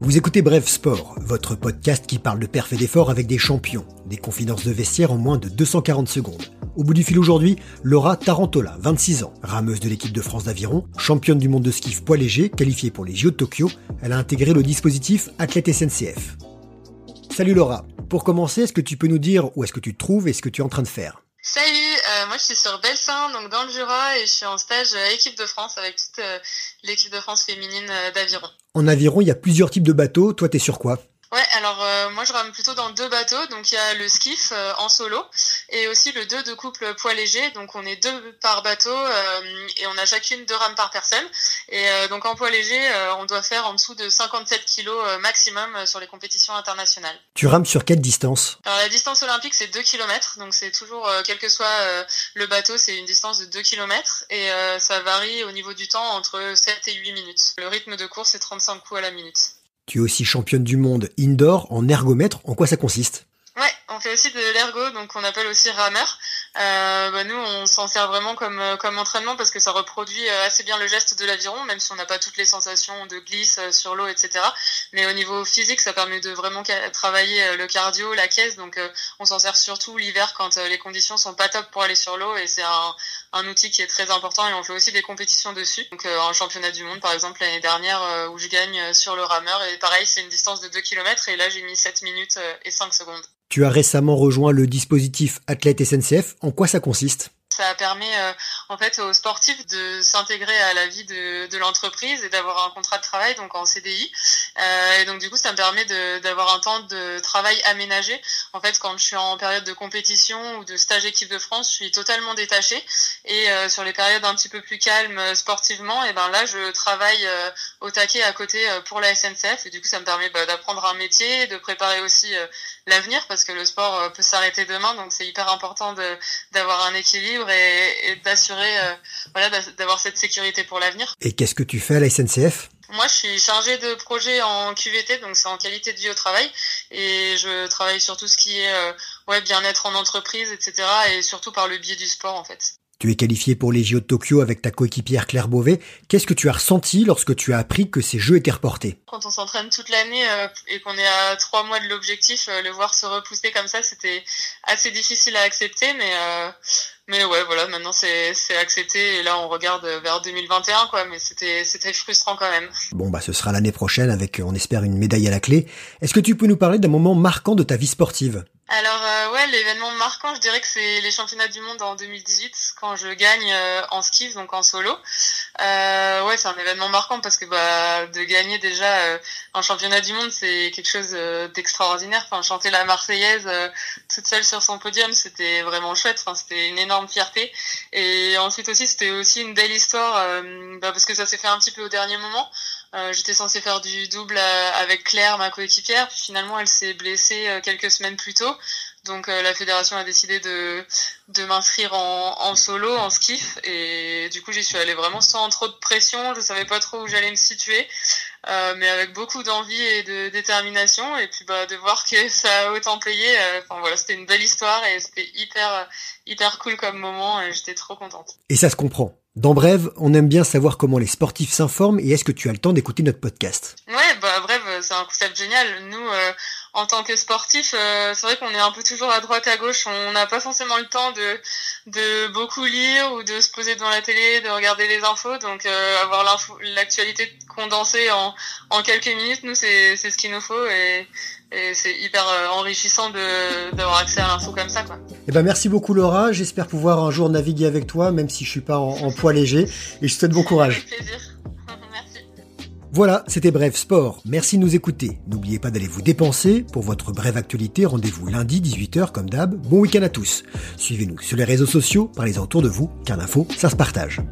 Vous écoutez Bref Sport, votre podcast qui parle de perf et d'effort avec des champions, des confidences de vestiaire en moins de 240 secondes. Au bout du fil aujourd'hui, Laura Tarantola, 26 ans, rameuse de l'équipe de France d'aviron, championne du monde de skiff poids léger, qualifiée pour les JO de Tokyo, elle a intégré le dispositif Athlète SNCF. Salut Laura, pour commencer, est-ce que tu peux nous dire où est-ce que tu te trouves et ce que tu es en train de faire? Salut, euh, moi je suis sur Belsin, donc dans le Jura, et je suis en stage euh, équipe de France avec toute euh, l'équipe de France féminine d'aviron. En aviron, il y a plusieurs types de bateaux. Toi, t'es sur quoi? Ouais, alors moi je rame plutôt dans deux bateaux, donc il y a le skiff euh, en solo et aussi le deux de couple poids léger, donc on est deux par bateau euh, et on a chacune deux rames par personne. Et donc en poids léger, on doit faire en dessous de 57 kilos maximum sur les compétitions internationales. Tu rames sur quelle distance? Alors la distance olympique c'est 2 km, donc c'est toujours, quel que soit le bateau, c'est une distance de 2 km et ça varie au niveau du temps entre 7 et 8 minutes. Le rythme de course c'est 35 coups à la minute. Tu es aussi championne du monde indoor en ergomètre. En quoi ça consiste? On fait aussi de l'ergo, donc on appelle aussi rameur. Euh, bah nous, on s'en sert vraiment comme euh, comme entraînement parce que ça reproduit euh, assez bien le geste de l'aviron, même si on n'a pas toutes les sensations de glisse euh, sur l'eau, etc. Mais au niveau physique, ça permet de vraiment travailler le cardio, la caisse. Donc, on s'en sert surtout l'hiver quand les conditions sont pas top pour aller sur l'eau, et c'est un, un outil qui est très important. Et on fait aussi des compétitions dessus. Donc, un championnat du monde, par exemple l'année dernière, où je gagne sur le rameur, et pareil, c'est une distance de 2 km, et là j'ai mis 7 minutes et 5 secondes. Tu as récemment rejoint le dispositif Athlète SNCF. En quoi ça consiste? Ça permet euh, en fait aux sportifs de s'intégrer à la vie de, de l'entreprise et d'avoir un contrat de travail donc en CDI. Euh, et donc du coup, ça me permet d'avoir un temps de travail aménagé. En fait, quand je suis en période de compétition ou de stage équipe de France, je suis totalement détachée. Et euh, sur les périodes un petit peu plus calmes sportivement, et ben là, je travaille au taquet à côté pour la SNCF. Et du coup, ça me permet bah, d'apprendre un métier, de préparer aussi l'avenir parce que le sport peut s'arrêter demain. Donc c'est hyper important d'avoir un équilibre et, d'assurer euh, voilà d'avoir cette sécurité pour l'avenir. Et qu'est-ce que tu fais à la SNCF moi, je suis chargée de projet en QVT, donc c'est en qualité de vie au travail, et je travaille sur tout ce qui est euh, ouais bien-être en entreprise, etc., et surtout par le biais du sport en fait. Tu es qualifié pour les JO de Tokyo avec ta coéquipière Claire Beauvais. Qu'est-ce que tu as ressenti lorsque tu as appris que ces jeux étaient reportés? Quand on s'entraîne toute l'année euh, et qu'on est à trois mois de l'objectif, le voir se repousser comme ça, c'était assez difficile à accepter, mais mais ouais, voilà, maintenant c'est accepté et là on regarde vers 2021 quoi, mais c'était c'était frustrant quand même. Bon bah ce sera l'année prochaine avec on espère une médaille à la clé. Est-ce que tu peux nous parler d'un moment marquant de ta vie sportive? Alors euh, ouais, l'événement marquant, je dirais que c'est les championnats du monde en 2018 quand je gagne euh, en ski, donc en solo. Euh, ouais, c'est un événement marquant parce que bah de gagner déjà euh, un championnat du monde, c'est quelque chose d'extraordinaire. Enfin, chanter la Marseillaise toute seule sur son podium, c'était vraiment chouette. Enfin, c'était une énorme fierté. Et ensuite aussi, c'était aussi une belle histoire bah, parce que ça s'est fait un petit peu au dernier moment. Euh, j'étais censée faire du double euh, avec Claire, ma coéquipière, puis finalement elle s'est blessée euh, quelques semaines plus tôt. Donc la fédération a décidé de, de m'inscrire en, en, solo, en skiff, et du coup j'y suis allée vraiment sans trop de pression, je savais pas trop où j'allais me situer, mais avec beaucoup d'envie et de détermination, et puis bah de voir que ça a autant payé, enfin voilà, c'était une belle histoire et c'était hyper hyper cool comme moment, et j'étais trop contente. Et ça se comprend. Dans Brève, on aime bien savoir comment les sportifs s'informent et est-ce que tu as le temps d'écouter notre podcast? Ouais, bah Brève, c'est un concept génial. Nous, euh, en tant que sportifs, euh, c'est vrai qu'on est un peu toujours à droite à gauche. On n'a pas forcément le temps de, de beaucoup lire ou de se poser devant la télé, de regarder les infos. Donc euh, avoir l'actualité condensée en, en quelques minutes, nous, c'est ce qu'il nous faut. Et et c'est hyper euh, enrichissant d'avoir accès à l'info comme ça quoi. Eh ben merci beaucoup Laura, j'espère pouvoir un jour naviguer avec toi même si je suis pas en, poids léger et je te souhaite bon courage. Avec plaisir. Voilà, c'était Bref Sport. Merci de nous écouter. N'oubliez pas d'aller vous dépenser. Pour votre brève actualité, rendez-vous lundi 18h comme d'hab. Bon week-end à tous. Suivez-nous sur les réseaux sociaux, parlez-en autour de vous, car l'info, ça se partage.